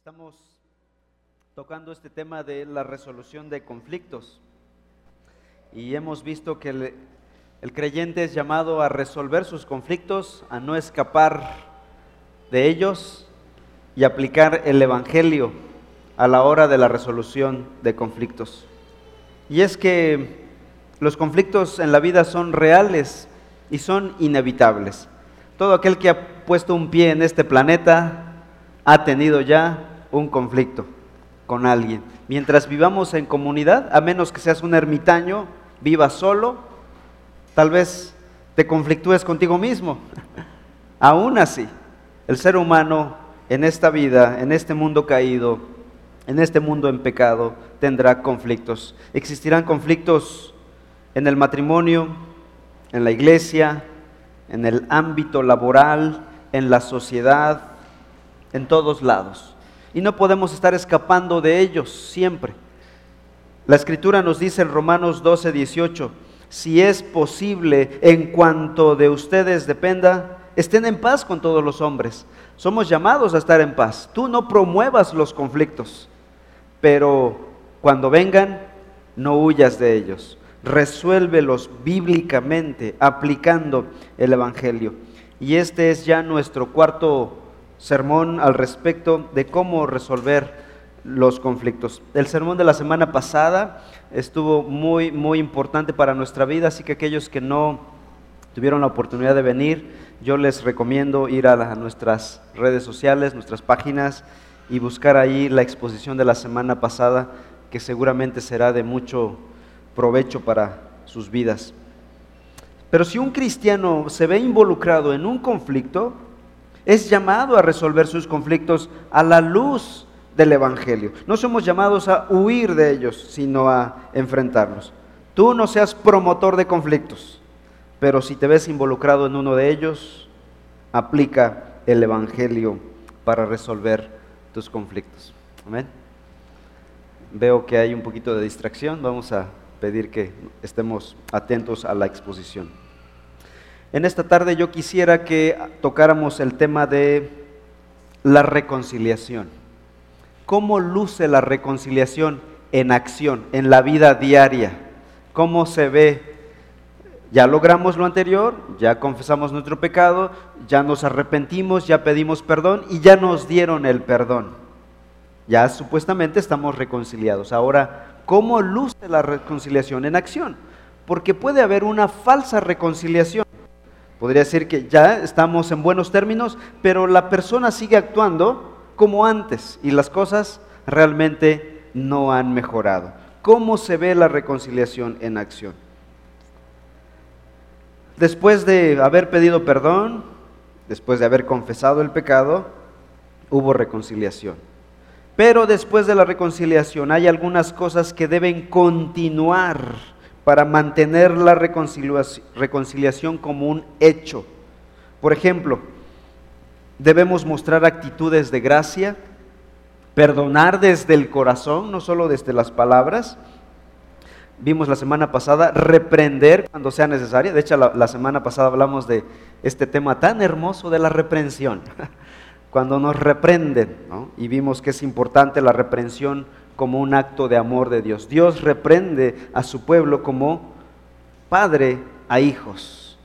Estamos tocando este tema de la resolución de conflictos y hemos visto que el, creyente es llamado a resolver sus conflictos, a no escapar de ellos y aplicar el Evangelio a la hora de la resolución de conflictos. Y es que los conflictos en la vida son reales y son inevitables. Todo aquel que ha puesto un pie en este planeta ha tenido ya un conflicto con alguien. Mientras vivamos en comunidad, a menos que seas un ermitaño, vivas solo, tal vez te conflictúes contigo mismo. Aún así, el ser humano en esta vida, en este mundo caído, en este mundo en pecado, tendrá conflictos. Existirán conflictos en el matrimonio, en la iglesia, en el ámbito laboral, en la sociedad, en todos lados y no podemos estar escapando de ellos siempre. La escritura nos dice en Romanos 12, 18, si es posible, en cuanto de ustedes dependa, estén en paz con todos los hombres. Somos llamados a estar en paz. Tú no promuevas los conflictos, pero cuando vengan, no huyas de ellos. Resuélvelos bíblicamente, aplicando el Evangelio. Y este es ya nuestro cuarto sermón al respecto de cómo resolver los conflictos. El sermón de la semana pasada estuvo muy, muy importante para nuestra vida, así que aquellos que no tuvieron la oportunidad de venir, yo les recomiendo ir a, nuestras redes sociales, nuestras páginas y buscar ahí la exposición de la semana pasada, que seguramente será de mucho provecho para sus vidas. Pero si un cristiano se ve involucrado en un conflicto, es llamado a resolver sus conflictos a la luz del Evangelio. No somos llamados a huir de ellos, sino a enfrentarlos. Tú no seas promotor de conflictos, pero si te ves involucrado en uno de ellos, aplica el Evangelio para resolver tus conflictos. Amén. Veo que hay un poquito de distracción, vamos a pedir que estemos atentos a la exposición. En esta tarde yo quisiera que tocáramos el tema de la reconciliación. ¿Cómo luce la reconciliación en acción, en la vida diaria? ¿Cómo se ve? Ya logramos lo anterior, ya confesamos nuestro pecado, ya nos arrepentimos, ya pedimos perdón y ya nos dieron el perdón. Ya supuestamente estamos reconciliados. Ahora, ¿cómo luce la reconciliación en acción? Porque puede haber una falsa reconciliación. Podría decir que ya estamos en buenos términos, pero la persona sigue actuando como antes y las cosas realmente no han mejorado. ¿Cómo se ve la reconciliación en acción? Después de haber pedido perdón, después de haber confesado el pecado, hubo reconciliación. Pero después de la reconciliación hay algunas cosas que deben continuar para mantener la reconciliación como un hecho. Por ejemplo, debemos mostrar actitudes de gracia, perdonar desde el corazón, no solo desde las palabras. Vimos la semana pasada reprender cuando sea necesario. De hecho, la, semana pasada hablamos de este tema tan hermoso de la reprensión. Cuando nos reprenden, y vimos que es importante la reprensión como un acto de amor de Dios. Dios reprende a su pueblo como padre a hijos.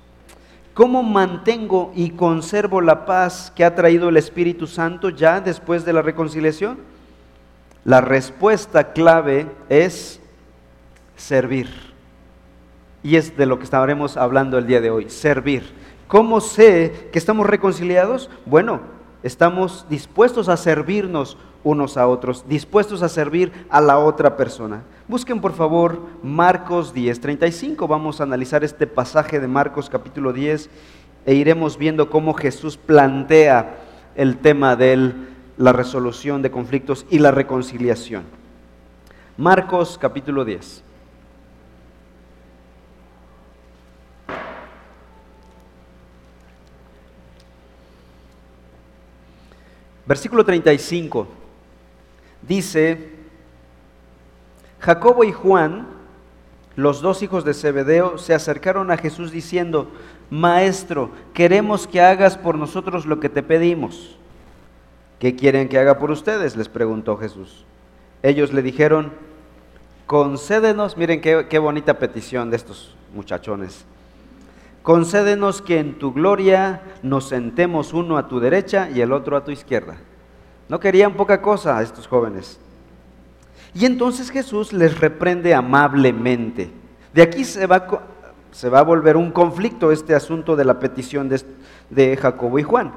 ¿Cómo mantengo y conservo la paz que ha traído el Espíritu Santo ya después de la reconciliación? La respuesta clave es servir. Y es de lo que estaremos hablando el día de hoy, servir. ¿Cómo sé que estamos reconciliados? Bueno, estamos dispuestos a servirnos unos a otros, dispuestos a servir a la otra persona. Busquen por favor Marcos 10, 35. Vamos a analizar este pasaje de Marcos capítulo 10 e iremos viendo cómo Jesús plantea el tema de la resolución de conflictos y la reconciliación. Marcos capítulo 10. Versículo 35 dice, Jacobo y Juan, los dos hijos de Zebedeo, se acercaron a Jesús diciendo, Maestro, queremos que hagas por nosotros lo que te pedimos. ¿qué quieren que haga por ustedes? les preguntó Jesús. Ellos le dijeron, concédenos, miren qué, qué bonita petición de estos muchachones, concédenos que en tu gloria nos sentemos uno a tu derecha y el otro a tu izquierda. No querían poca cosa a estos jóvenes. Y entonces Jesús les reprende amablemente. De aquí se va, se va a volver un conflicto este asunto de la petición de, de Jacobo y Juan.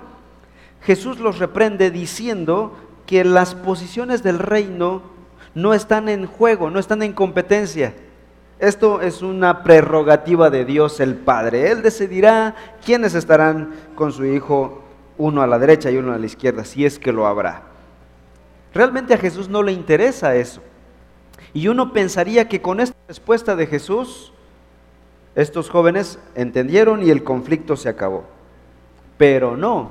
Jesús los reprende diciendo que las posiciones del reino no están en juego, no están en competencia. Esto es una prerrogativa de Dios el Padre. Él decidirá quiénes estarán con su Hijo, uno a la derecha y uno a la izquierda, si es que lo habrá. Realmente a Jesús no le interesa eso. Y uno pensaría que con esta respuesta de Jesús, estos jóvenes entendieron y el conflicto se acabó. Pero no,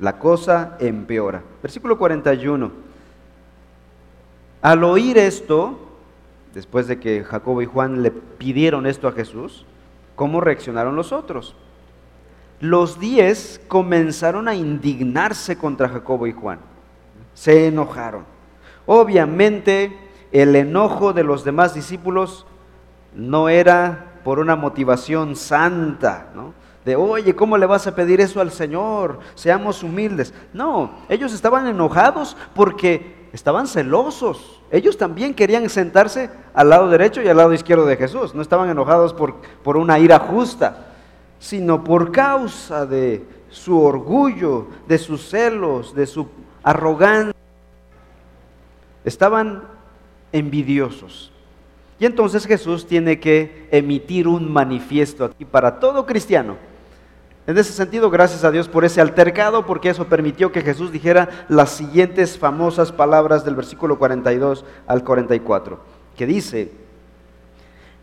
la cosa empeora. Versículo 41. Al oír esto, después de que Jacobo y Juan le pidieron esto a Jesús, ¿cómo reaccionaron los otros? Los diez comenzaron a indignarse contra Jacobo y Juan. Se enojaron. Obviamente el enojo de los demás discípulos no era por una motivación santa, ¿no? De, oye, ¿cómo le vas a pedir eso al Señor? Seamos humildes. No, ellos estaban enojados porque estaban celosos ellos también querían sentarse al lado derecho y al lado izquierdo de Jesús. No estaban enojados por, por una ira justa, sino por causa de su orgullo, de sus celos, de su arrogancia. Estaban envidiosos. Y entonces Jesús tiene que emitir un manifiesto aquí para todo cristiano en ese sentido, gracias a Dios por ese altercado, porque eso permitió que Jesús dijera las siguientes famosas palabras del versículo 42 al 44, que dice,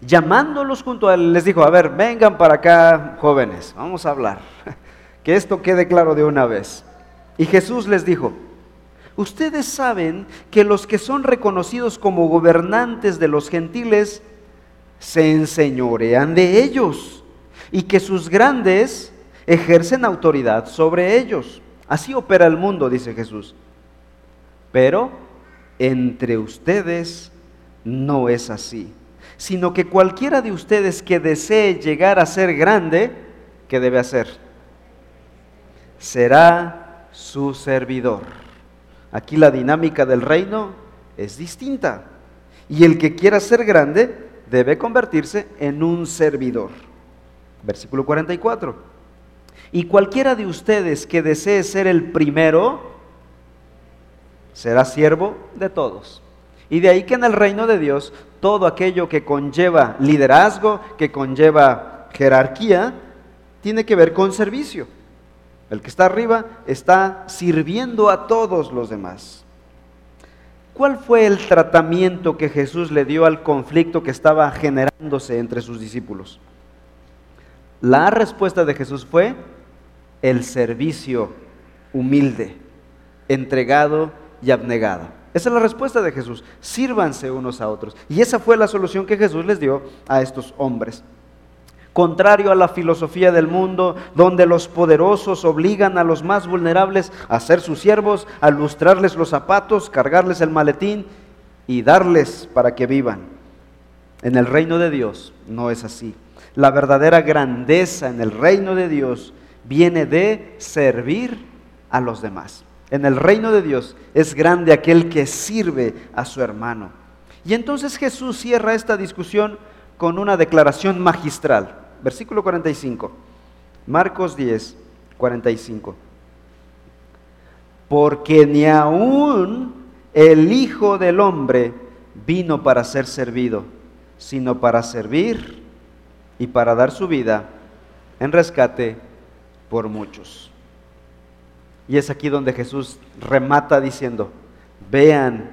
llamándolos junto a él, les dijo, a ver, vengan para acá, jóvenes, vamos a hablar, que esto quede claro de una vez. Y Jesús les dijo, ustedes saben que los que son reconocidos como gobernantes de los gentiles se enseñorean de ellos y que sus grandes ejercen autoridad sobre ellos. Así opera el mundo, dice Jesús. Pero entre ustedes no es así, sino que cualquiera de ustedes que desee llegar a ser grande, ¿qué debe hacer? Será su servidor. Aquí la dinámica del reino es distinta. Y el que quiera ser grande debe convertirse en un servidor. Versículo 44. Y cualquiera de ustedes que desee ser el primero, será siervo de todos. Y de ahí que en el reino de Dios, todo aquello que conlleva liderazgo, que conlleva jerarquía, tiene que ver con servicio. El que está arriba está sirviendo a todos los demás. ¿Cuál fue el tratamiento que Jesús le dio al conflicto que estaba generándose entre sus discípulos? La respuesta de Jesús fue, el servicio humilde, entregado y abnegado. Esa es la respuesta de Jesús. Sírvanse unos a otros. Y esa fue la solución que Jesús les dio a estos hombres. Contrario a la filosofía del mundo, donde los poderosos obligan a los más vulnerables a ser sus siervos, a lustrarles los zapatos, cargarles el maletín y darles para que vivan. En el reino de Dios no es así. La verdadera grandeza en el reino de Dios viene de servir a los demás. En el reino de Dios es grande aquel que sirve a su hermano. Y entonces Jesús cierra esta discusión con una declaración magistral. Versículo 45. Marcos 10, 45. Porque ni aún el Hijo del Hombre vino para ser servido, sino para servir y para dar su vida en rescate por muchos. Y es aquí donde Jesús remata diciendo, vean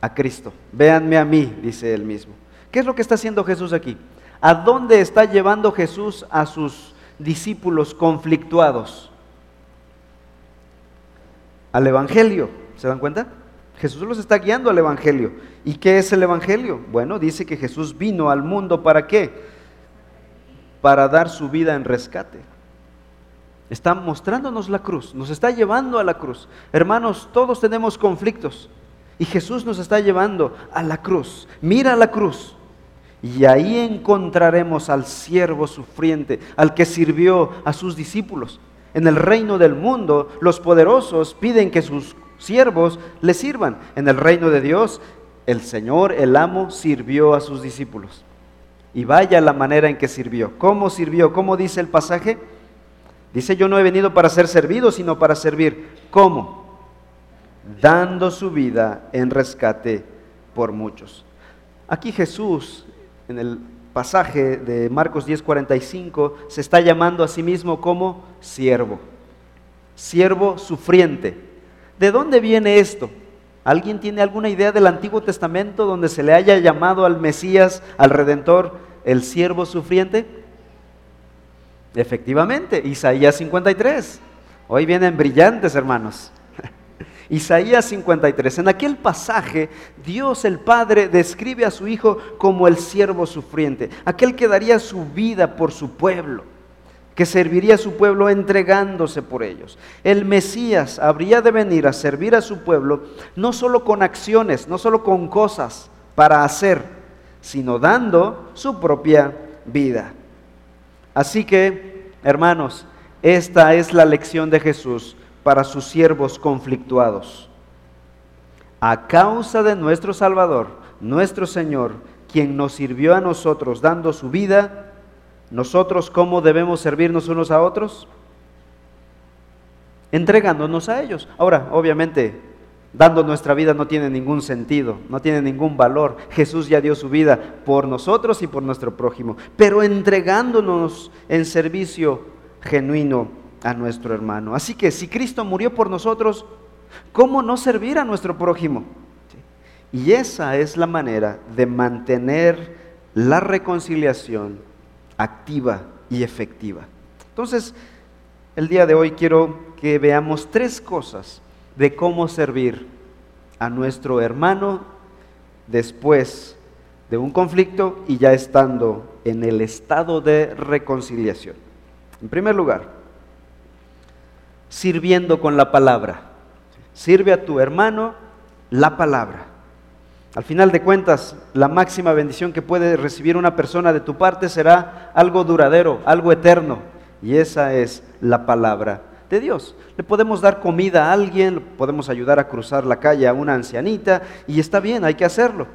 a Cristo, véanme a mí, dice él mismo. ¿Qué es lo que está haciendo Jesús aquí? ¿A dónde está llevando Jesús a sus discípulos conflictuados? Al Evangelio, ¿se dan cuenta? Jesús los está guiando al Evangelio. ¿Y qué es el Evangelio? Bueno, dice que Jesús vino al mundo para qué? Para dar su vida en rescate. Está mostrándonos la cruz, nos está llevando a la cruz. Hermanos, todos tenemos conflictos y Jesús nos está llevando a la cruz. Mira la cruz. Y ahí encontraremos al siervo sufriente, al que sirvió a sus discípulos. En el reino del mundo, los poderosos piden que sus siervos le sirvan. En el reino de Dios, el Señor, el amo, sirvió a sus discípulos. Y vaya la manera en que sirvió. ¿Cómo sirvió? ¿Cómo dice el pasaje? Dice, yo no he venido para ser servido, sino para servir. ¿Cómo? Dando su vida en rescate por muchos. Aquí Jesús, en el pasaje de Marcos 10:45, se está llamando a sí mismo como siervo. Siervo sufriente. ¿De dónde viene esto? ¿Alguien tiene alguna idea del Antiguo Testamento donde se le haya llamado al Mesías, al Redentor, el siervo sufriente? Efectivamente, Isaías 53. Hoy vienen brillantes, hermanos. Isaías 53. En aquel pasaje, Dios el Padre describe a su Hijo como el siervo sufriente, aquel que daría su vida por su pueblo que serviría a su pueblo entregándose por ellos. El Mesías habría de venir a servir a su pueblo no solo con acciones, no solo con cosas para hacer, sino dando su propia vida. Así que, hermanos, esta es la lección de Jesús para sus siervos conflictuados. A causa de nuestro Salvador, nuestro Señor, quien nos sirvió a nosotros dando su vida, nosotros, ¿cómo debemos servirnos unos a otros? Entregándonos a ellos. Ahora, obviamente, dando nuestra vida no tiene ningún sentido, no tiene ningún valor. Jesús ya dio su vida por nosotros y por nuestro prójimo, pero entregándonos en servicio genuino a nuestro hermano. Así que si Cristo murió por nosotros, ¿cómo no servir a nuestro prójimo? Y esa es la manera de mantener la reconciliación activa y efectiva. Entonces, el día de hoy quiero que veamos tres cosas de cómo servir a nuestro hermano después de un conflicto y ya estando en el estado de reconciliación. En primer lugar, sirviendo con la palabra. Sirve a tu hermano la palabra. Al final de cuentas, la máxima bendición que puede recibir una persona de tu parte será algo duradero, algo eterno. Y esa es la palabra de Dios. Le podemos dar comida a alguien, podemos ayudar a cruzar la calle a una ancianita, y está bien, hay que hacerlo.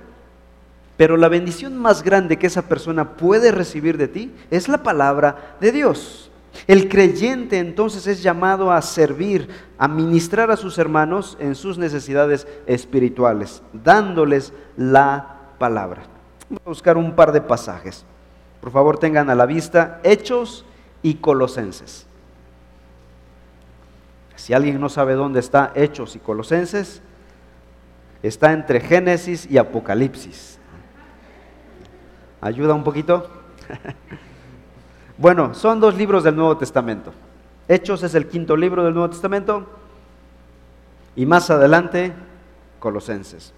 Pero la bendición más grande que esa persona puede recibir de ti es la palabra de Dios. El creyente entonces es llamado a servir, a ministrar a sus hermanos en sus necesidades espirituales, dándoles la palabra. Vamos a buscar un par de pasajes. Por favor, tengan a la vista Hechos y Colosenses. Si alguien no sabe dónde está Hechos y Colosenses, está entre Génesis y Apocalipsis. ¿Ayuda un poquito? Bueno, son dos libros del Nuevo Testamento. Hechos es el quinto libro del Nuevo Testamento y más adelante Colosenses.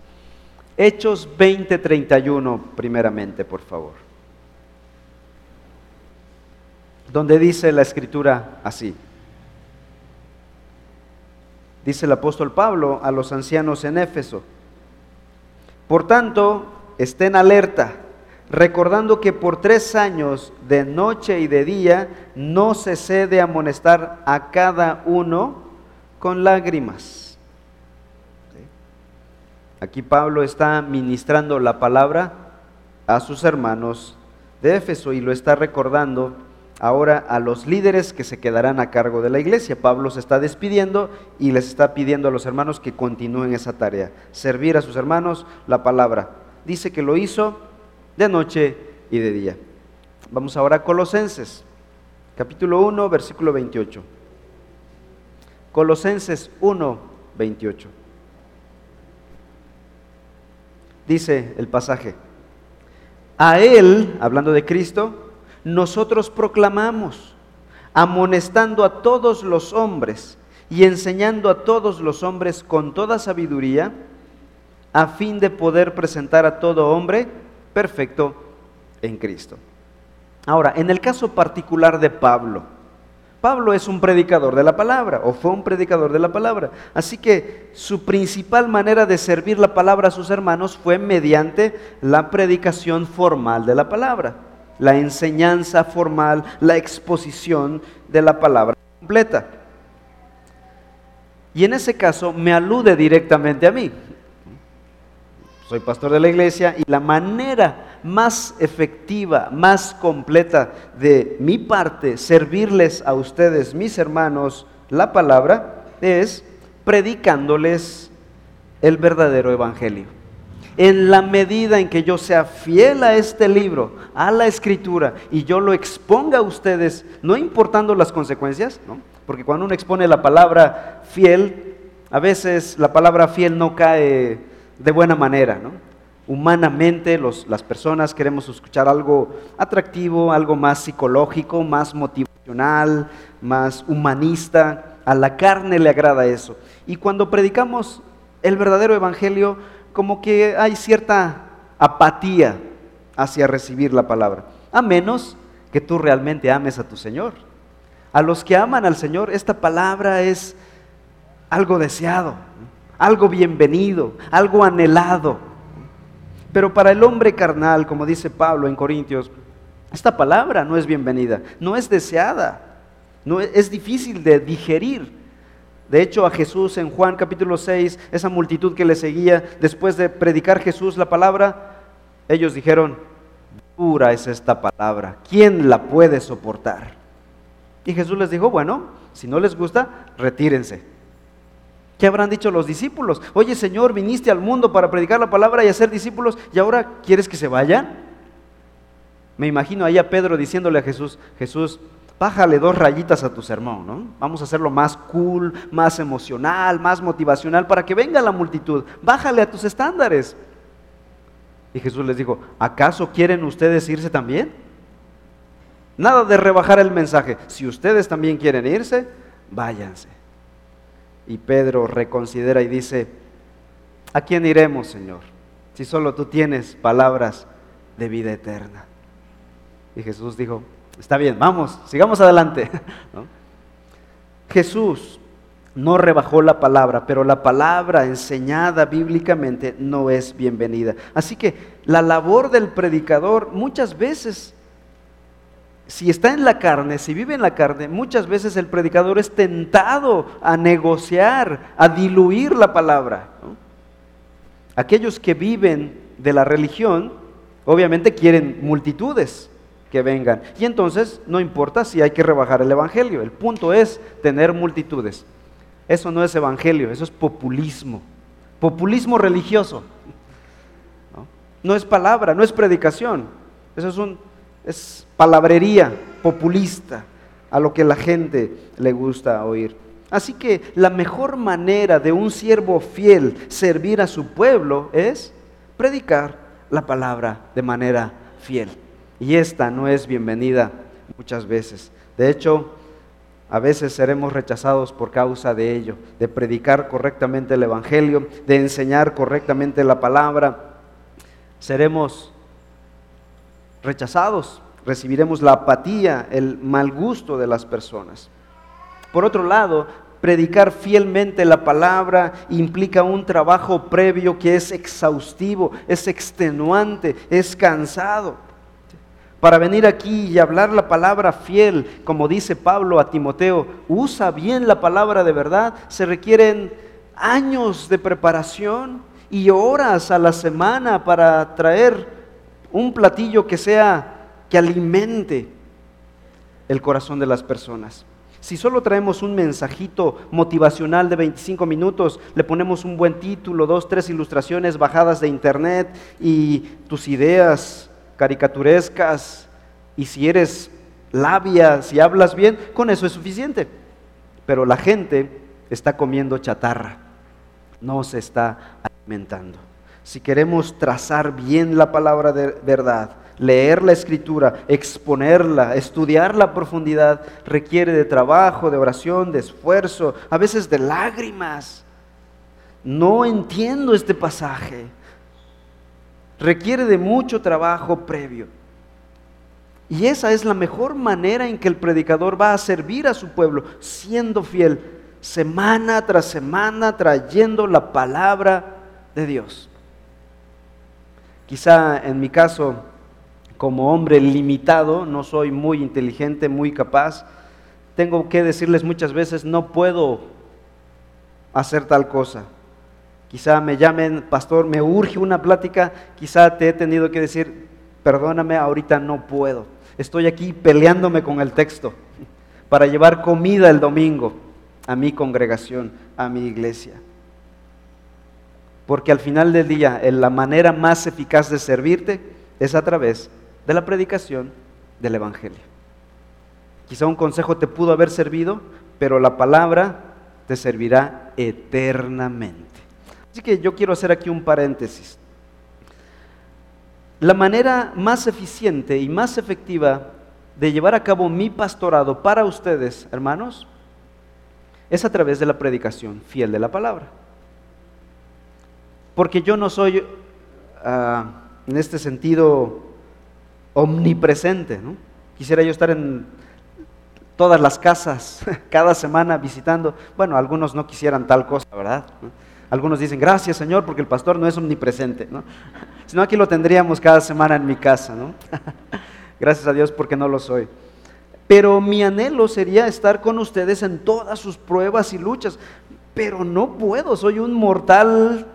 Hechos 20:31 primeramente, por favor. Donde dice la escritura así. Dice el apóstol Pablo a los ancianos en Éfeso. Por tanto, estén alerta recordando que por tres años, de noche y de día, no cesé de amonestar a cada uno con lágrimas. Aquí Pablo está ministrando la palabra a sus hermanos de Éfeso y lo está recordando ahora a los líderes que se quedarán a cargo de la iglesia. Pablo se está despidiendo y les está pidiendo a los hermanos que continúen esa tarea, servir a sus hermanos la palabra. Dice que lo hizo de noche y de día. Vamos ahora a Colosenses, capítulo 1, versículo 28. Colosenses 1, 28. Dice el pasaje, a Él, hablando de Cristo, nosotros proclamamos, amonestando a todos los hombres y enseñando a todos los hombres con toda sabiduría, a fin de poder presentar a todo hombre perfecto en Cristo. Ahora, en el caso particular de Pablo, Pablo es un predicador de la palabra, o fue un predicador de la palabra. Así que su principal manera de servir la palabra a sus hermanos fue mediante la predicación formal de la palabra, la enseñanza formal, la exposición de la palabra completa. Y en ese caso me alude directamente a mí. Soy pastor de la iglesia y la manera más efectiva, más completa de mi parte, servirles a ustedes, mis hermanos, la palabra, es predicándoles el verdadero evangelio. En la medida en que yo sea fiel a este libro, a la escritura, y yo lo exponga a ustedes, no importando las consecuencias, porque cuando uno expone la palabra fiel, a veces la palabra fiel no cae de buena manera, ¿no? humanamente las personas queremos escuchar algo atractivo, algo más psicológico, más motivacional, más humanista. A la carne le agrada eso. Y cuando predicamos el verdadero evangelio, como que hay cierta apatía hacia recibir la palabra. A menos que tú realmente ames a tu Señor. A los que aman al Señor, esta palabra es algo deseado, algo bienvenido, algo anhelado. Pero para el hombre carnal, como dice Pablo en Corintios, esta palabra no es bienvenida, no es deseada, no es, difícil de digerir. De hecho, a Jesús en Juan capítulo 6, esa multitud que le seguía, después de predicar Jesús la palabra, ellos dijeron, dura es esta palabra, ¿quién la puede soportar? Y Jesús les dijo, bueno, si no les gusta, retírense. ¿Qué habrán dicho los discípulos? Oye Señor, viniste al mundo para predicar la palabra y hacer discípulos y ahora quieres que se vayan. Me imagino ahí a Pedro diciéndole a Jesús, Jesús, bájale dos rayitas a tu sermón, ¿no? Vamos a hacerlo más cool, más emocional, más motivacional para que venga la multitud. Bájale a tus estándares. Y Jesús les dijo, ¿acaso quieren ustedes irse también? Nada de rebajar el mensaje. Si ustedes también quieren irse, váyanse. Y Pedro reconsidera y dice, ¿a quién iremos, Señor? Si solo tú tienes palabras de vida eterna. Y Jesús dijo, está bien, vamos, sigamos adelante. Jesús no rebajó la palabra, pero la palabra enseñada bíblicamente no es bienvenida. Así que la labor del predicador muchas veces si está en la carne, si vive en la carne, muchas veces el predicador es tentado a negociar, a diluir la palabra. Aquellos que viven de la religión, obviamente quieren multitudes que vengan. Y entonces no importa si hay que rebajar el Evangelio, el punto es tener multitudes. Eso no es Evangelio, eso es populismo, populismo religioso. No, no es palabra, no es predicación, eso es un es palabrería populista a lo que la gente le gusta oír. Así que la mejor manera de un siervo fiel servir a su pueblo es predicar la palabra de manera fiel. Y esta no es bienvenida muchas veces. De hecho, a veces seremos rechazados por causa de ello, de predicar correctamente el Evangelio, de enseñar correctamente la palabra. Seremos rechazados, recibiremos la apatía, el mal gusto de las personas. Por otro lado, predicar fielmente la palabra implica un trabajo previo que es exhaustivo, es extenuante, es cansado. Para venir aquí y hablar la palabra fiel, como dice Pablo a Timoteo, usa bien la palabra de verdad, se requieren años de preparación y horas a la semana para traer un platillo que sea, que alimente el corazón de las personas. Si solo traemos un mensajito motivacional de 25 minutos, le ponemos un buen título, dos, tres ilustraciones bajadas de internet y tus ideas caricaturescas, y si eres labia, si hablas bien, con eso es suficiente. Pero la gente está comiendo chatarra, no se está alimentando si queremos trazar bien la palabra de verdad, leer la escritura, exponerla, estudiar la profundidad, requiere de trabajo, de oración, de esfuerzo, a veces de lágrimas. No entiendo este pasaje. Requiere de mucho trabajo previo. Y esa es la mejor manera en que el predicador va a servir a su pueblo, siendo fiel, semana tras semana, trayendo la palabra de Dios. Quizá en mi caso, como hombre limitado, no soy muy inteligente, muy capaz, tengo que decirles muchas veces, no puedo hacer tal cosa. Quizá me llamen, pastor, me urge una plática, quizá te he tenido que decir, perdóname, ahorita no puedo estoy aquí peleándome con el texto para llevar comida el domingo a mi congregación, a mi iglesia. Porque al final del día, la manera más eficaz de servirte es a través de la predicación del Evangelio. Quizá un consejo te pudo haber servido, pero la palabra te servirá eternamente. Así que yo quiero hacer aquí un paréntesis. La manera más eficiente y más efectiva de llevar a cabo mi pastorado para ustedes, hermanos, es a través de la predicación fiel de la palabra. Porque yo no soy, ah, en este sentido, omnipresente. Quisiera yo estar en todas las casas, cada semana visitando. Bueno, algunos no quisieran tal cosa, ¿verdad? Algunos dicen, gracias Señor, porque el pastor no es omnipresente. Si no, aquí lo tendríamos cada semana en mi casa, gracias a Dios porque no lo soy. Pero mi anhelo sería estar con ustedes en todas sus pruebas y luchas. Pero no puedo, soy un mortal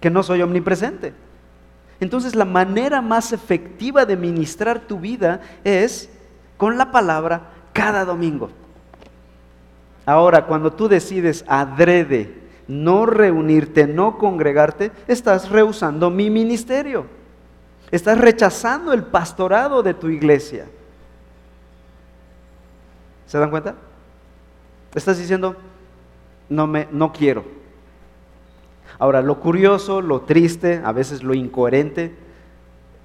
que no soy omnipresente. Entonces la manera más efectiva de ministrar tu vida es con la palabra cada domingo. Ahora, cuando tú decides adrede no reunirte, no congregarte, estás rehusando mi ministerio. Estás rechazando el pastorado de tu iglesia. ¿Se dan cuenta? Estás diciendo, no me no quiero. Ahora, lo curioso, lo triste, a veces lo incoherente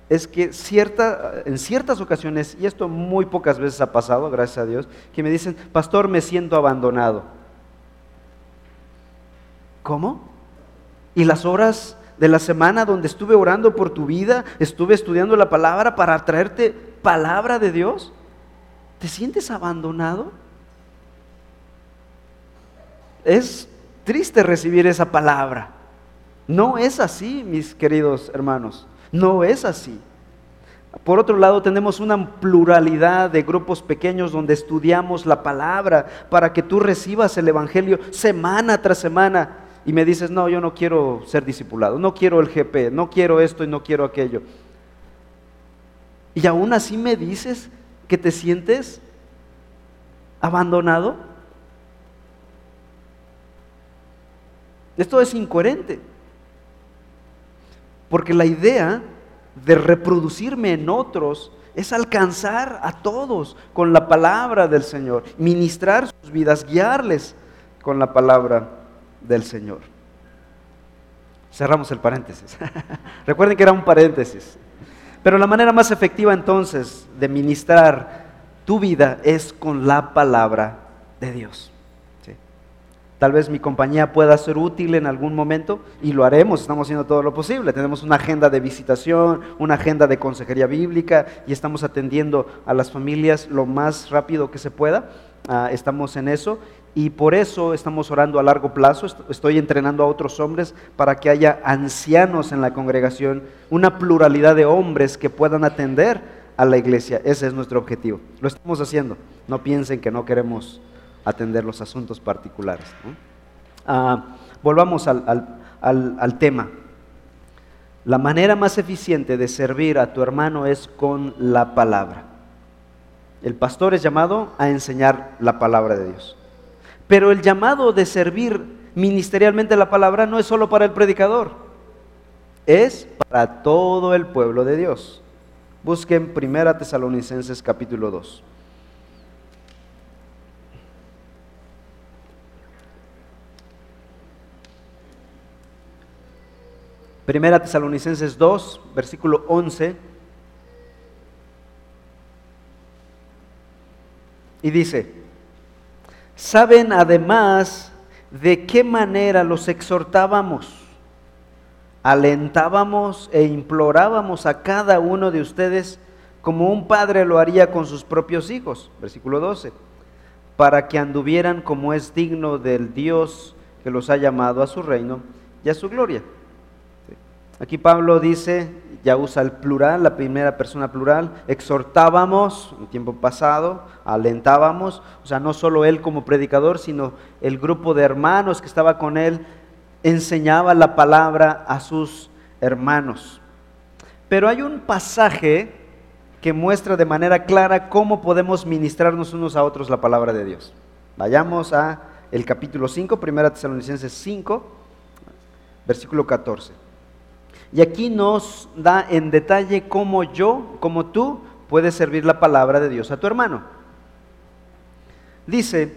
es que cierta, en ciertas ocasiones, y esto muy pocas veces ha pasado, gracias a Dios, que me dicen, pastor, me siento abandonado. ¿Cómo? ¿Y las horas de la semana donde estuve orando por tu vida, estuve estudiando la palabra para traerte palabra de Dios? ¿Te sientes abandonado? Es triste recibir esa palabra. No es así, mis queridos hermanos. No es así. Por otro lado, tenemos una pluralidad de grupos pequeños donde estudiamos la palabra para que tú recibas el Evangelio semana tras semana y me dices, no, yo no quiero ser discipulado, no quiero el GP, no quiero esto y no quiero aquello. Y aún así me dices que te sientes abandonado. Esto es incoherente. Porque la idea de reproducirme en otros es alcanzar a todos con la palabra del Señor, ministrar sus vidas, guiarles con la palabra del Señor. Cerramos el paréntesis. Recuerden que era un paréntesis. Pero la manera más efectiva entonces de ministrar tu vida es con la palabra de Dios. Tal vez mi compañía pueda ser útil en algún momento y lo haremos, estamos haciendo todo lo posible. Tenemos una agenda de visitación, una agenda de consejería bíblica y estamos atendiendo a las familias lo más rápido que se pueda. Ah, estamos en eso y por eso estamos orando a largo plazo. Estoy entrenando a otros hombres para que haya ancianos en la congregación, una pluralidad de hombres que puedan atender a la iglesia. Ese es nuestro objetivo. Lo estamos haciendo. No piensen que no queremos atender los asuntos particulares. Ah, volvamos al, tema. La manera más eficiente de servir a tu hermano es con la palabra. El pastor es llamado a enseñar la palabra de Dios. Pero el llamado de servir ministerialmente la palabra no es solo para el predicador, es para todo el pueblo de Dios. Busquen Primera Tesalonicenses capítulo 2. Primera Tesalonicenses 2, versículo 11. Y dice, saben además de qué manera los exhortábamos, alentábamos e implorábamos a cada uno de ustedes como un padre lo haría con sus propios hijos, versículo 12, para que anduvieran como es digno del Dios que los ha llamado a su reino y a su gloria. Aquí Pablo dice, ya usa el plural, la primera persona plural, exhortábamos en tiempo pasado, alentábamos, o sea, no solo él como predicador, sino el grupo de hermanos que estaba con él, enseñaba la palabra a sus hermanos. Pero hay un pasaje que muestra de manera clara cómo podemos ministrarnos unos a otros la palabra de Dios. Vayamos a el capítulo 5, primera Tesalonicenses 5, versículo 14. Y aquí nos da en detalle cómo yo, como tú, puedes servir la palabra de Dios a tu hermano. Dice,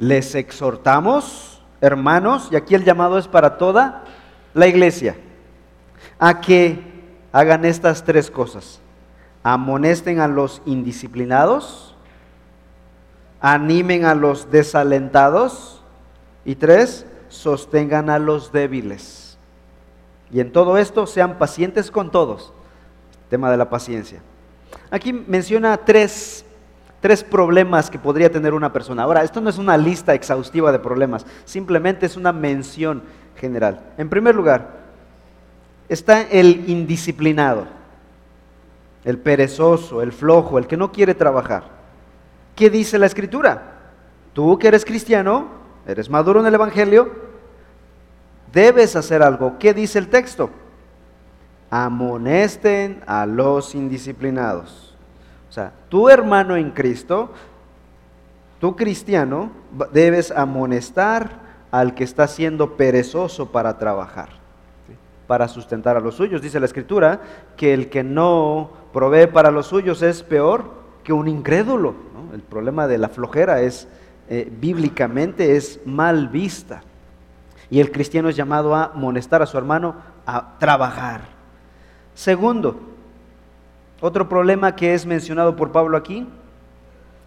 les exhortamos, hermanos, y aquí el llamado es para toda la iglesia, a que hagan estas tres cosas. Amonesten a los indisciplinados, animen a los desalentados y tres, sostengan a los débiles. Y en todo esto sean pacientes con todos. Tema de la paciencia. Aquí menciona tres, tres problemas que podría tener una persona. Ahora, esto no es una lista exhaustiva de problemas, simplemente es una mención general. En primer lugar, está el indisciplinado, el perezoso, el flojo, el que no quiere trabajar. ¿Qué dice la escritura? Tú que eres cristiano, eres maduro en el Evangelio, debes hacer algo. ¿Qué dice el texto? Amonesten a los indisciplinados. O sea, tu hermano en Cristo, tu cristiano, debes amonestar al que está siendo perezoso para trabajar, para sustentar a los suyos. Dice la escritura que el que no provee para los suyos es peor que un incrédulo. El problema de la flojera es, eh, bíblicamente, es mal vista. Y el cristiano es llamado a molestar a su hermano a trabajar. Segundo, otro problema que es mencionado por Pablo aquí,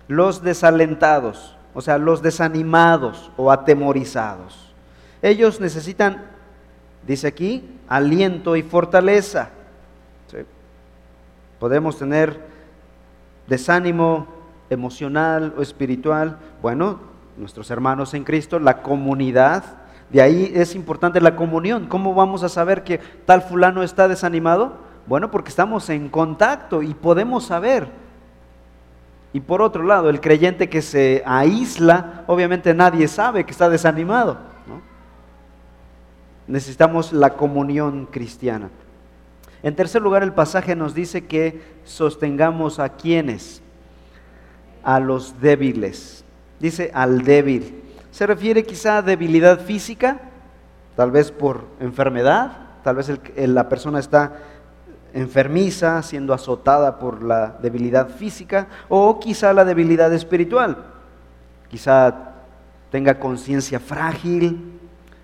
los desalentados, o sea, los desanimados o atemorizados. Ellos necesitan, dice aquí, aliento y fortaleza. Podemos tener desánimo emocional o espiritual. Bueno, nuestros hermanos en Cristo, la comunidad, de ahí es importante la comunión. ¿Cómo vamos a saber que tal fulano está desanimado? Bueno, porque estamos en contacto y podemos saber. Y por otro lado, el creyente que se aísla, obviamente nadie sabe que está desanimado. Necesitamos la comunión cristiana. En tercer lugar, el pasaje nos dice que sostengamos a quienes, a los débiles. Dice al débil. Se refiere quizá a debilidad física, tal vez por enfermedad, tal vez la persona está enfermiza, siendo azotada por la debilidad física, o quizá la debilidad espiritual. Quizá tenga conciencia frágil,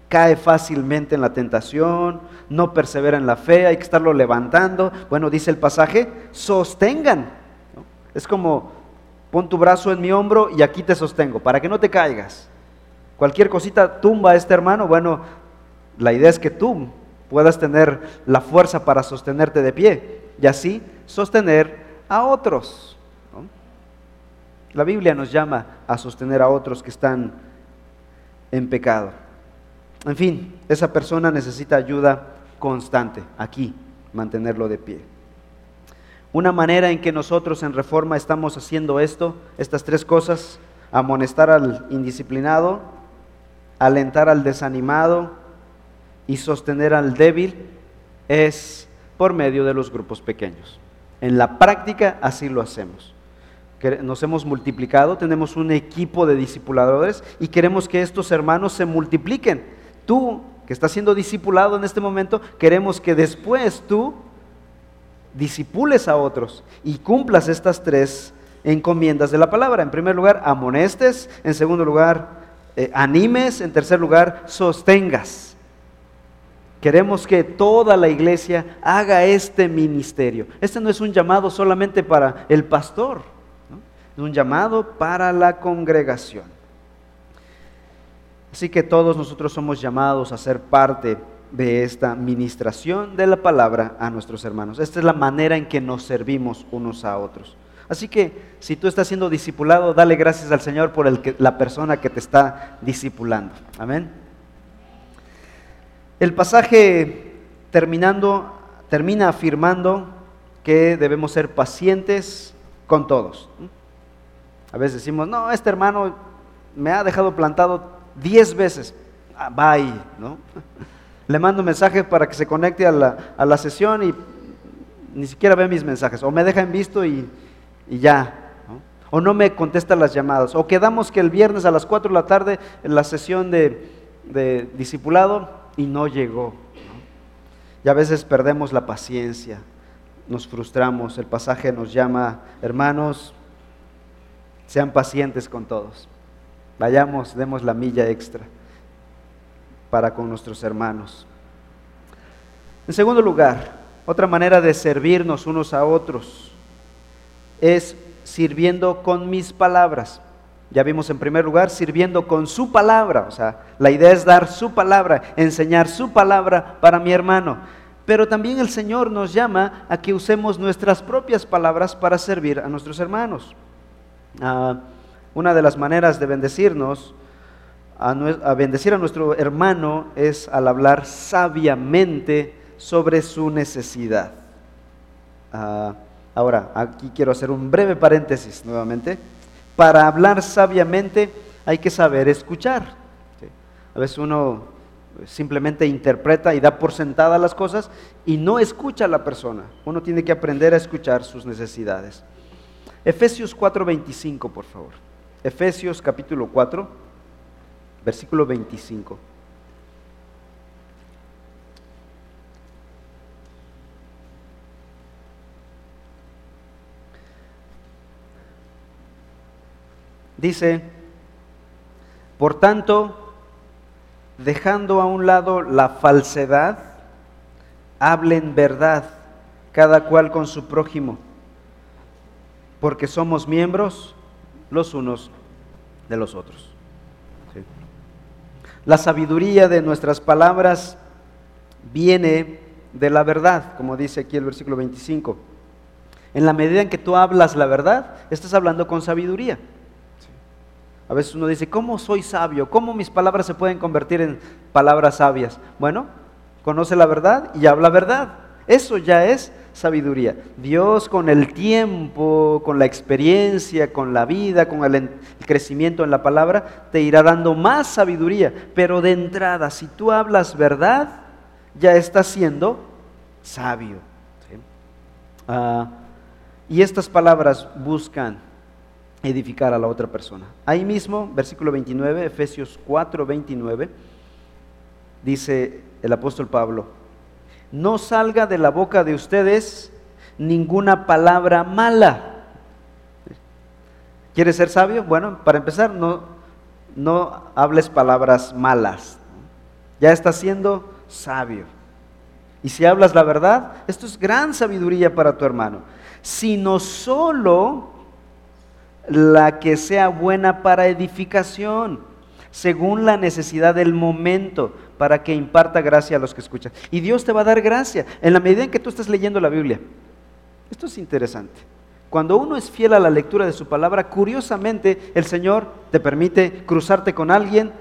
cae fácilmente en la tentación, no persevera en la fe, hay que estarlo levantando. Bueno, dice el pasaje, sostengan. Es como, pon tu brazo en mi hombro y aquí te sostengo, para que no te caigas cualquier cosita tumba a este hermano, bueno, la idea es que tú puedas tener la fuerza para sostenerte de pie y así sostener a otros. La Biblia nos llama a sostener a otros que están en pecado. En fin, esa persona necesita ayuda constante, aquí, mantenerlo de pie. Una manera en que nosotros en reforma estamos haciendo esto, estas tres cosas, amonestar al indisciplinado, alentar al desanimado y sostener al débil es por medio de los grupos pequeños. En la práctica así lo hacemos. Nos hemos multiplicado, tenemos un equipo de discipuladores y queremos que estos hermanos se multipliquen. Tú, que estás siendo discipulado en este momento, queremos que después tú disipules a otros y cumplas estas tres encomiendas de la palabra. En primer lugar, amonestes. En segundo lugar, eh, animes, en tercer lugar, sostengas. Queremos que toda la iglesia haga este ministerio. Este no es un llamado solamente para el pastor, es un llamado para la congregación. Así que todos nosotros somos llamados a ser parte de esta ministración de la palabra a nuestros hermanos. Esta es la manera en que nos servimos unos a otros. Así que si tú estás siendo discipulado, dale gracias al Señor por el que, la persona que te está discipulando. Amén. El pasaje terminando, termina afirmando que debemos ser pacientes con todos. A veces decimos, no, este hermano me ha dejado plantado diez veces. Ah, bye, ¿no? Le mando un mensaje para que se conecte a la, sesión y ni siquiera ve mis mensajes. O me deja en visto y, ya. O no me contesta las llamadas. O quedamos que el viernes a las 4 de la tarde en la sesión de discipulado y no llegó. Y a veces perdemos la paciencia, nos frustramos. El pasaje nos llama, hermanos, sean pacientes con todos. Vayamos, demos la milla extra para con nuestros hermanos. En segundo lugar, otra manera de servirnos unos a otros es sirviendo con mis palabras. Ya vimos en primer lugar, sirviendo con su palabra. O sea, la idea es dar su palabra, enseñar su palabra para mi hermano. Pero también el Señor nos llama a que usemos nuestras propias palabras para servir a nuestros hermanos. Ah, una de las maneras de bendecirnos, a, bendecir a nuestro hermano, es al hablar sabiamente sobre su necesidad. Ah, ahora, aquí quiero hacer un breve paréntesis nuevamente. Para hablar sabiamente hay que saber escuchar. A veces uno simplemente interpreta y da por sentada las cosas y no escucha a la persona. Uno tiene que aprender a escuchar sus necesidades. Efesios 4:25, por favor. Efesios capítulo 4, versículo 25. Dice, por tanto, dejando a un lado la falsedad, hablen verdad, cada cual con su prójimo, porque somos miembros los unos de los otros. La sabiduría de nuestras palabras viene de la verdad, como dice aquí el versículo 25. En la medida en que tú hablas la verdad, estás hablando con sabiduría. A veces uno dice, ¿cómo soy sabio? ¿Cómo mis palabras se pueden convertir en palabras sabias? Bueno, conoce la verdad y habla verdad. Eso ya es sabiduría. Dios con el tiempo, con la experiencia, con la vida, con el, crecimiento en la palabra, te irá dando más sabiduría. Pero de entrada, si tú hablas verdad, ya estás siendo sabio. Ah, y estas palabras buscan edificar a la otra persona. Ahí mismo, versículo 29, Efesios 4, 29, dice el apóstol Pablo, no salga de la boca de ustedes ninguna palabra mala. ¿Quieres ser sabio? Bueno, para empezar, no, no hables palabras malas. Ya estás siendo sabio. Y si hablas la verdad, esto es gran sabiduría para tu hermano. Sino solo la que sea buena para edificación, según la necesidad del momento, para que imparta gracia a los que escuchan. Y Dios te va a dar gracia en la medida en que tú estás leyendo la Biblia. Esto es interesante. Cuando uno es fiel a la lectura de su palabra, curiosamente el Señor te permite cruzarte con alguien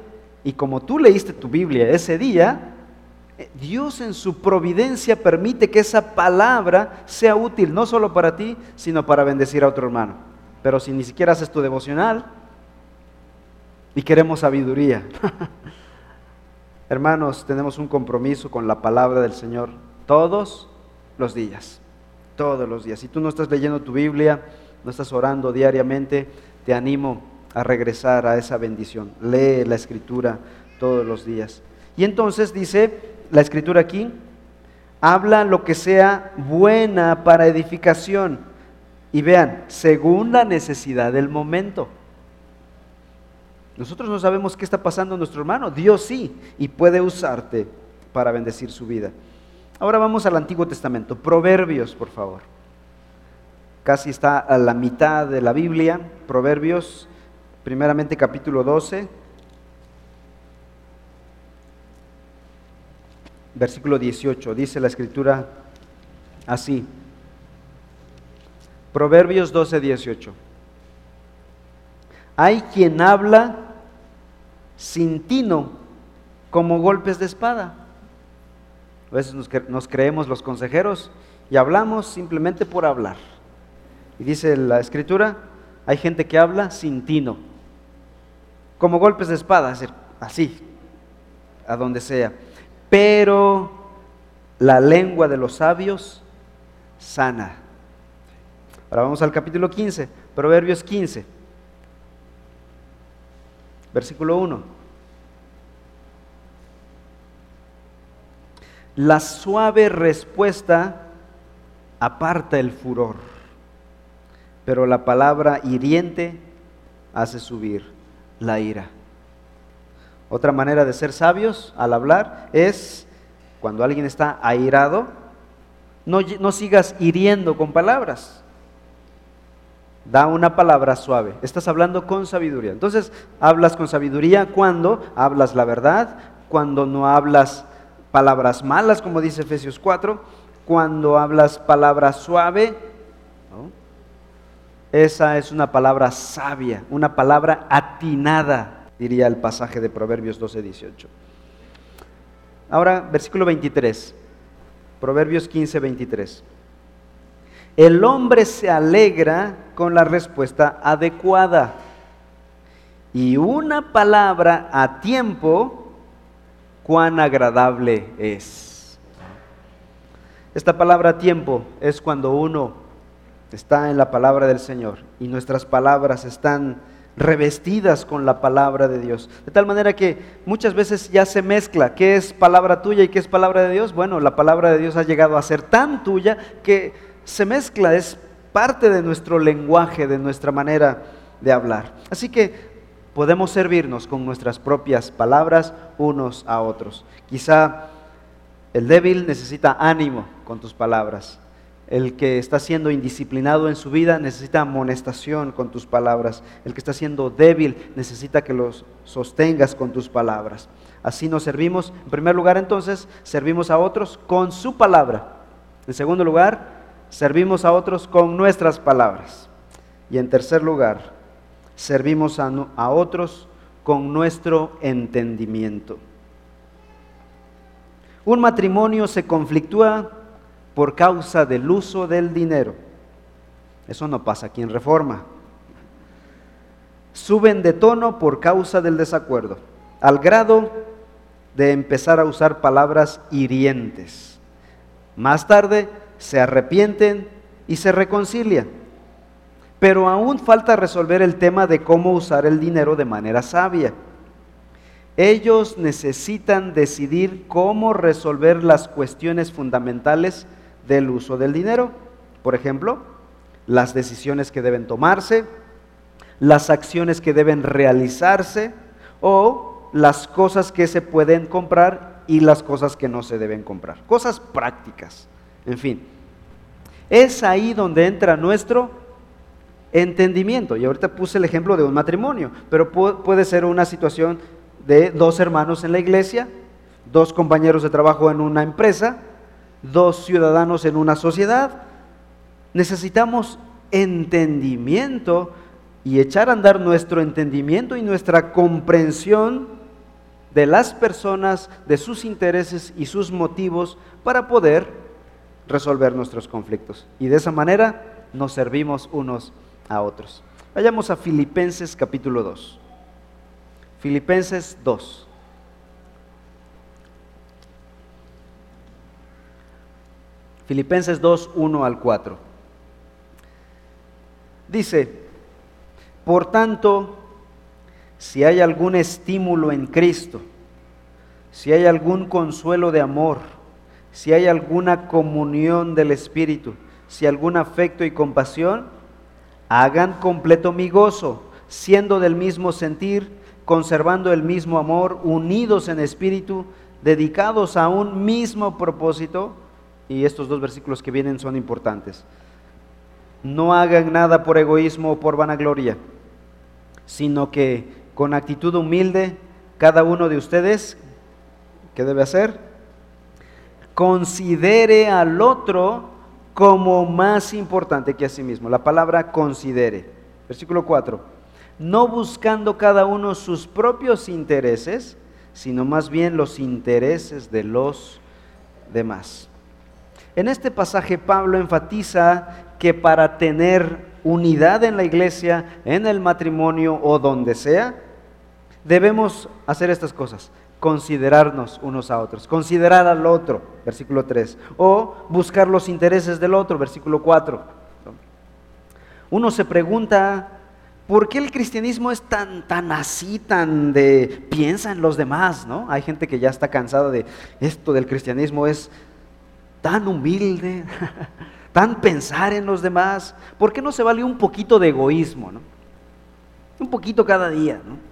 y como tú leíste tu Biblia ese día, eh, Dios en su providencia permite que esa palabra sea útil no solo para ti, sino para bendecir a otro hermano. Pero si ni siquiera haces tu devocional y queremos sabiduría. Hermanos, tenemos un compromiso con la palabra del Señor todos los días. Todos los días. Si tú no estás leyendo tu Biblia, no estás orando diariamente, te animo a regresar a esa bendición. Lee la escritura todos los días. Y entonces dice la escritura aquí, habla lo que sea buena para edificación y vean, según la necesidad del momento. Nosotros no sabemos qué está pasando en nuestro hermano, Dios sí, y puede usarte para bendecir su vida. Ahora vamos al Antiguo Testamento, Proverbios, por favor. Casi está a la mitad de la Biblia, Proverbios, primeramente capítulo 12. versículo 18. Dice la escritura así. Proverbios 12, 18. Hay quien habla sin tino como golpes de espada. A veces nos, creemos los consejeros y hablamos simplemente por hablar. Y dice la escritura, hay gente que habla sin tino, como golpes de espada, así, a donde sea. Pero la lengua de los sabios sana. Ahora vamos al capítulo 15, Proverbios 15, versículo 1. La suave respuesta aparta el furor, pero la palabra hiriente hace subir la ira. Otra manera de ser sabios al hablar es cuando alguien está airado, no, no sigas hiriendo con palabras. Da una palabra suave. Estás hablando con sabiduría. Entonces, hablas con sabiduría cuando hablas la verdad, cuando no hablas palabras malas, como dice Efesios 4, cuando hablas palabra suave, esa es una palabra sabia, una palabra atinada, diría el pasaje de Proverbios 12, 18. Ahora, versículo 23, Proverbios 15, 23. El hombre se alegra con la respuesta adecuada y una palabra a tiempo, cuán agradable es. Esta palabra a tiempo es cuando uno está en la palabra del Señor y nuestras palabras están revestidas con la palabra de Dios. De tal manera que muchas veces ya se mezcla qué es palabra tuya y qué es palabra de Dios. Bueno, la palabra de Dios ha llegado a ser tan tuya que se mezcla, es parte de nuestro lenguaje, de nuestra manera de hablar. Así que podemos servirnos con nuestras propias palabras unos a otros. Quizá el débil necesita ánimo con tus palabras. El que está siendo indisciplinado en su vida necesita amonestación con tus palabras. El que está siendo débil necesita que los sostengas con tus palabras. Así nos servimos. En primer lugar, entonces, servimos a otros con su palabra. En segundo lugar, servimos a otros con nuestras palabras. Y en tercer lugar, servimos a, a otros con nuestro entendimiento. Un matrimonio se conflictúa por causa del uso del dinero. Eso no pasa aquí en reforma. Suben de tono por causa del desacuerdo, al grado de empezar a usar palabras hirientes. Más tarde se arrepienten y se reconcilian. Pero aún falta resolver el tema de cómo usar el dinero de manera sabia. Ellos necesitan decidir cómo resolver las cuestiones fundamentales del uso del dinero. Por ejemplo, las decisiones que deben tomarse, las acciones que deben realizarse o las cosas que se pueden comprar y las cosas que no se deben comprar. Cosas prácticas. En fin, es ahí donde entra nuestro entendimiento. Y ahorita puse el ejemplo de un matrimonio, pero puede ser una situación de dos hermanos en la iglesia, dos compañeros de trabajo en una empresa, dos ciudadanos en una sociedad. Necesitamos entendimiento y echar a andar nuestro entendimiento y nuestra comprensión de las personas, de sus intereses y sus motivos para poder resolver nuestros conflictos. Y de esa manera nos servimos unos a otros. Vayamos a Filipenses capítulo 2. Filipenses 2. Filipenses 2, 1 al 4. Dice, por tanto, si hay algún estímulo en Cristo, si hay algún consuelo de amor, si hay alguna comunión del Espíritu, si algún afecto y compasión, hagan completo mi gozo, siendo del mismo sentir, conservando el mismo amor, unidos en espíritu, dedicados a un mismo propósito y estos dos versículos que vienen son importantes. No hagan nada por egoísmo o por vanagloria, sino que con actitud humilde cada uno de ustedes, ¿qué debe hacer? Considere al otro como más importante que a sí mismo. La palabra considere. Versículo 4. No buscando cada uno sus propios intereses, sino más bien los intereses de los demás. En este pasaje Pablo enfatiza que para tener unidad en la iglesia, en el matrimonio o donde sea, debemos hacer estas cosas. Considerarnos unos a otros, considerar al otro, versículo 3, o buscar los intereses del otro, versículo 4. Uno se pregunta, ¿por qué el cristianismo es tan, tan así, tan de piensa en los demás? ¿no? Hay gente que ya está cansada de esto del cristianismo, es tan humilde, tan pensar en los demás. ¿Por qué no se vale un poquito de egoísmo? ¿no? Un poquito cada día. ¿no?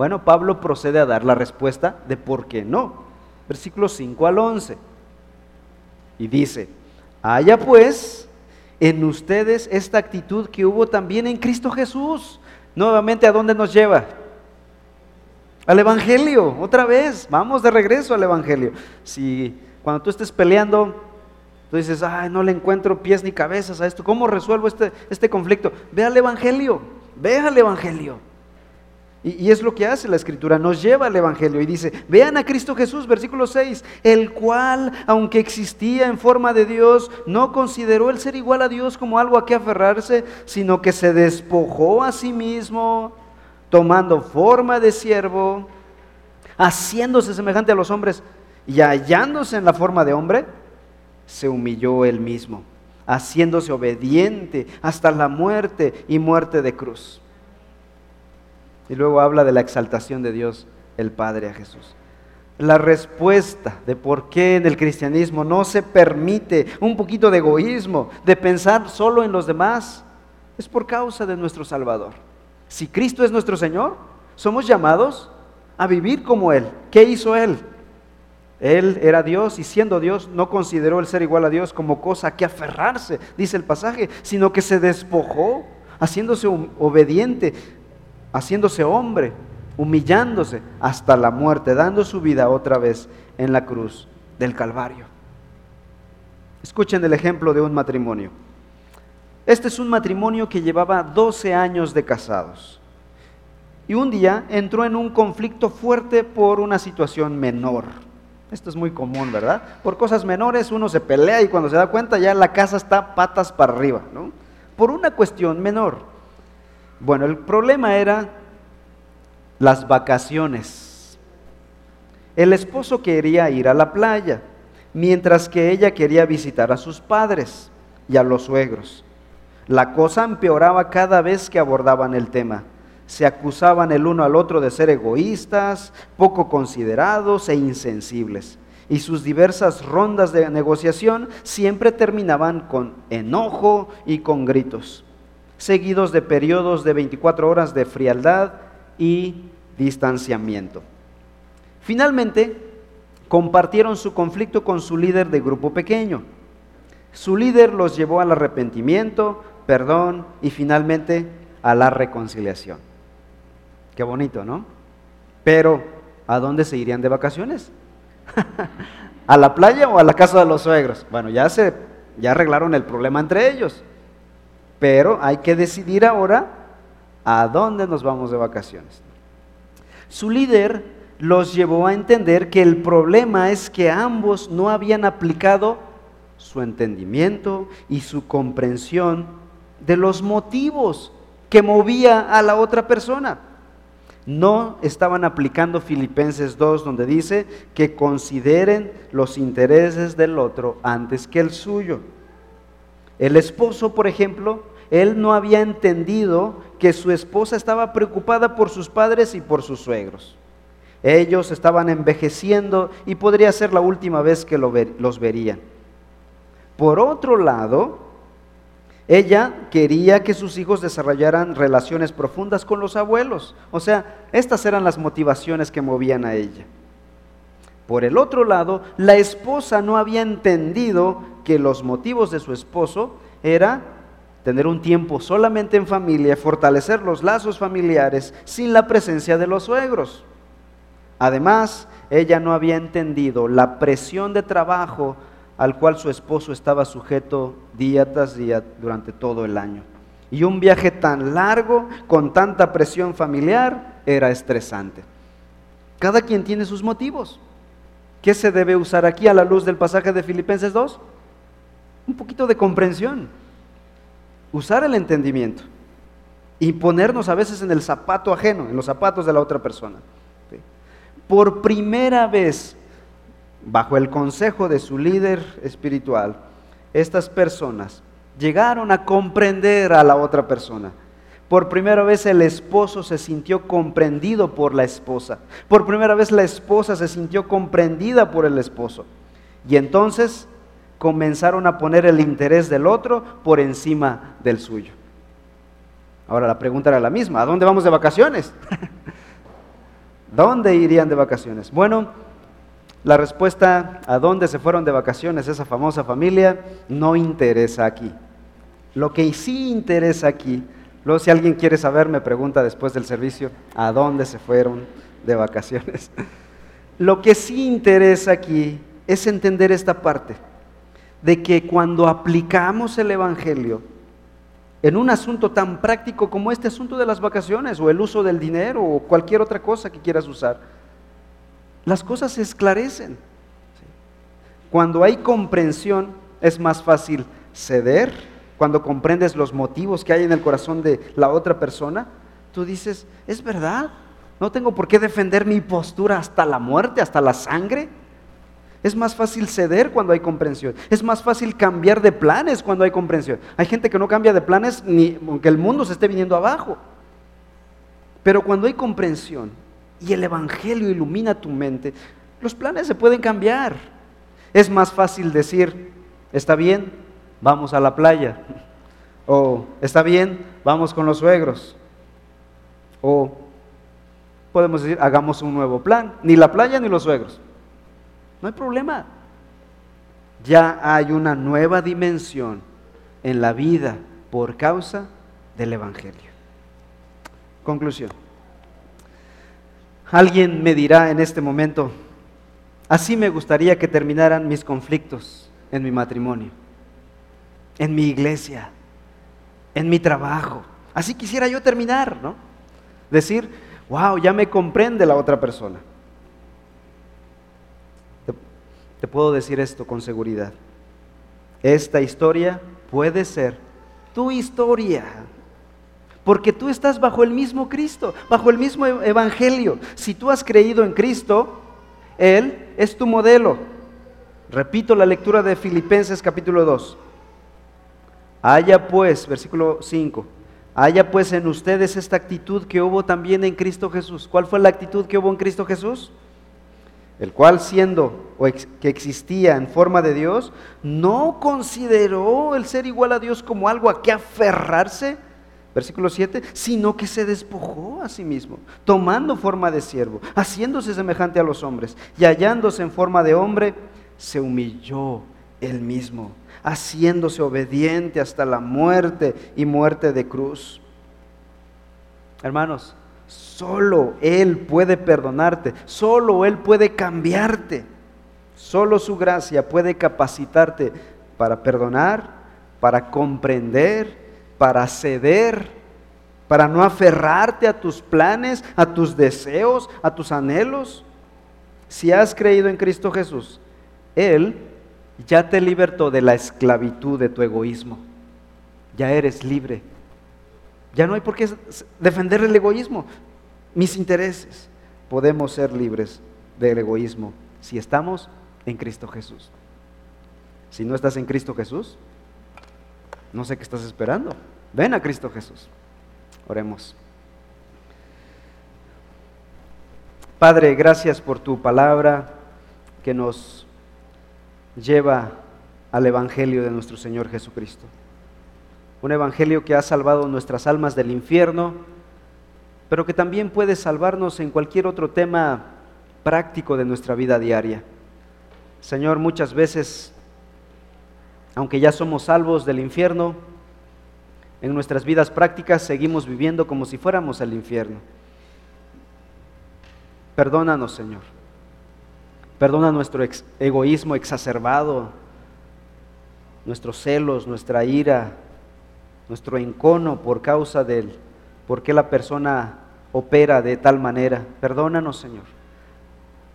Bueno, Pablo procede a dar la respuesta de por qué no. Versículos 5 al 11. Y dice, haya pues en ustedes esta actitud que hubo también en Cristo Jesús. Nuevamente, ¿a dónde nos lleva? Al Evangelio, otra vez, vamos de regreso al Evangelio. Si cuando tú estés peleando, tú dices, ay, no le encuentro pies ni cabezas a esto, ¿cómo resuelvo este, este conflicto? Ve al Evangelio, ve al Evangelio. Y, es lo que hace la Escritura, nos lleva al Evangelio y dice, vean a Cristo Jesús, versículo 6, el cual, aunque existía en forma de Dios, no consideró el ser igual a Dios como algo a que aferrarse, sino que se despojó a sí mismo, tomando forma de siervo, haciéndose semejante a los hombres y hallándose en la forma de hombre, se humilló él mismo, haciéndose obediente hasta la muerte y muerte de cruz. Y luego habla de la exaltación de Dios, el Padre a Jesús. La respuesta de por qué en el cristianismo no se permite un poquito de egoísmo, de pensar solo en los demás, es por causa de nuestro Salvador. Si Cristo es nuestro Señor, somos llamados a vivir como Él. ¿Qué hizo Él? Él era Dios y siendo Dios no consideró el ser igual a Dios como cosa que aferrarse, dice el pasaje, sino que se despojó, haciéndose obediente, haciéndose hombre, humillándose hasta la muerte, dando su vida otra vez en la cruz del Calvario. Escuchen el ejemplo de un matrimonio. Este es un matrimonio que llevaba 12 años de casados. Y un día entró en un conflicto fuerte por una situación menor. Esto es muy común, ¿verdad? Por cosas menores uno se pelea y cuando se da cuenta ya la casa está patas para arriba, ¿no? Por una cuestión menor. Bueno, el problema era las vacaciones. El esposo quería ir a la playa, mientras que ella quería visitar a sus padres y a los suegros. La cosa empeoraba cada vez que abordaban el tema se acusaban el uno al otro de ser egoístas, poco considerados e insensibles. Y sus diversas rondas de negociación siempre terminaban con enojo y con gritos, seguidos de periodos de 24 horas de frialdad y distanciamiento. Finalmente, compartieron su conflicto con su líder de grupo pequeño. Su líder los llevó al arrepentimiento, perdón y finalmente a la reconciliación. Qué bonito, ¿no? Pero, ¿a dónde se irían de vacaciones? ¿A la playa o a la casa de los suegros? Bueno, ya se ya arreglaron el problema entre ellos. Pero hay que decidir ahora a dónde nos vamos de vacaciones. Su líder los llevó a entender que el problema es que ambos no habían aplicado su entendimiento y su comprensión de los motivos que movía a la otra persona no estaban aplicando Filipenses 2, donde dice que consideren los intereses del otro antes que el suyo. El esposo, por ejemplo, él no había entendido que su esposa estaba preocupada por sus padres y por sus suegros. Ellos estaban envejeciendo y podría ser la última vez que los verían. Por otro lado, ella quería que sus hijos desarrollaran relaciones profundas con los abuelos. O sea, estas eran las motivaciones que movían a ella. Por el otro lado, la esposa no había entendido que los motivos de su esposo era tener un tiempo solamente en familia, fortalecer los lazos familiares sin la presencia de los suegros. Además, ella no había entendido la presión de trabajo al cual su esposo estaba sujeto día tras día durante todo el año. Y un viaje tan largo, con tanta presión familiar, era estresante. Cada quien tiene sus motivos. ¿Qué se debe usar aquí a la luz del pasaje de Filipenses 2? Un poquito de comprensión. Usar el entendimiento. Y ponernos a veces en el zapato ajeno, en los zapatos de la otra persona. Por primera vez, bajo el consejo de su líder espiritual, estas personas llegaron a comprender a la otra persona. Por primera vez el esposo se sintió comprendido por la esposa. Por primera vez la esposa se sintió comprendida por el esposo. Y entonces comenzaron a poner el interés del otro por encima del suyo. Ahora la pregunta era la misma, ¿a dónde vamos de vacaciones? ¿Dónde irían de vacaciones? Bueno, la respuesta a dónde se fueron de vacaciones esa famosa familia no interesa aquí. Lo que sí interesa aquí, luego si alguien quiere saber me pregunta después del servicio, ¿a dónde se fueron de vacaciones? Lo que sí interesa aquí es entender esta parte, de que cuando aplicamos el Evangelio en un asunto tan práctico como este asunto de las vacaciones o el uso del dinero o cualquier otra cosa que quieras usar, las cosas se esclarecen. Cuando hay comprensión es más fácil ceder, cuando comprendes los motivos que hay en el corazón de la otra persona, tú dices, es verdad, no tengo por qué defender mi postura hasta la muerte, hasta la sangre. Es más fácil ceder cuando hay comprensión. Es más fácil cambiar de planes cuando hay comprensión. Hay gente que no cambia de planes ni aunque el mundo se esté viniendo abajo. Pero cuando hay comprensión, y el Evangelio ilumina tu mente, los planes se pueden cambiar. Es más fácil decir, está bien, vamos a la playa. O está bien, vamos con los suegros. O podemos decir, hagamos un nuevo plan. Ni la playa ni los suegros. No hay problema. Ya hay una nueva dimensión en la vida por causa del Evangelio. Conclusión. Alguien me dirá en este momento, así me gustaría que terminaran mis conflictos en mi matrimonio, en mi iglesia, en mi trabajo. Así quisiera yo terminar, ¿no? Decir, wow, ya me comprende la otra persona. Te, puedo decir esto con seguridad. Esta historia puede ser tu historia porque tú estás bajo el mismo Cristo, bajo el mismo e-, Evangelio. Si tú has creído en Cristo, Él es tu modelo. Repito la lectura de Filipenses capítulo 2. Haya pues, versículo 5, haya pues en ustedes esta actitud que hubo también en Cristo Jesús. ¿Cuál fue la actitud que hubo en Cristo Jesús? El cual siendo o que existía en forma de Dios, no consideró el ser igual a Dios como algo a que aferrarse, versículo 7, sino que se despojó a sí mismo, tomando forma de siervo, haciéndose semejante a los hombres y hallándose en forma de hombre, se humilló él mismo, haciéndose obediente hasta la muerte y muerte de cruz. Hermanos, solo Él puede perdonarte, solo Él puede cambiarte, solo su gracia puede capacitarte para perdonar, para comprender para ceder, para no aferrarte a tus planes, a tus deseos, a tus anhelos. Si has creído en Cristo Jesús, Él ya te libertó de la esclavitud de tu egoísmo. Ya eres libre. Ya no hay por qué defender el egoísmo, mis intereses. Podemos ser libres del egoísmo si estamos en Cristo Jesús. Si no estás en Cristo Jesús, no sé qué estás esperando. Ven a Cristo Jesús. Oremos. Padre, gracias por tu palabra que nos lleva al Evangelio de nuestro Señor Jesucristo. Un Evangelio que ha salvado nuestras almas del infierno, pero que también puede salvarnos en cualquier otro tema práctico de nuestra vida diaria. Señor, muchas veces aunque ya somos salvos del infierno, en nuestras vidas prácticas seguimos viviendo como si fuéramos al infierno. Perdónanos, Señor. Perdona nuestro egoísmo exacerbado, nuestros celos, nuestra ira, nuestro encono por causa del por qué la persona opera de tal manera. Perdónanos, Señor.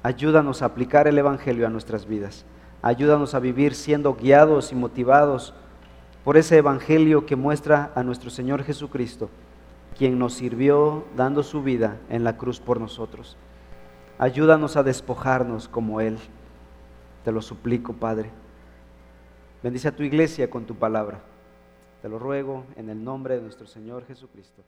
Ayúdanos a aplicar el Evangelio a nuestras vidas. Ayúdanos a vivir siendo guiados y motivados por ese Evangelio que muestra a nuestro Señor Jesucristo, quien nos sirvió dando su vida en la cruz por nosotros. Ayúdanos a despojarnos como Él. Te lo suplico, Padre. Bendice a tu iglesia con tu palabra. Te lo ruego en el nombre de nuestro Señor Jesucristo.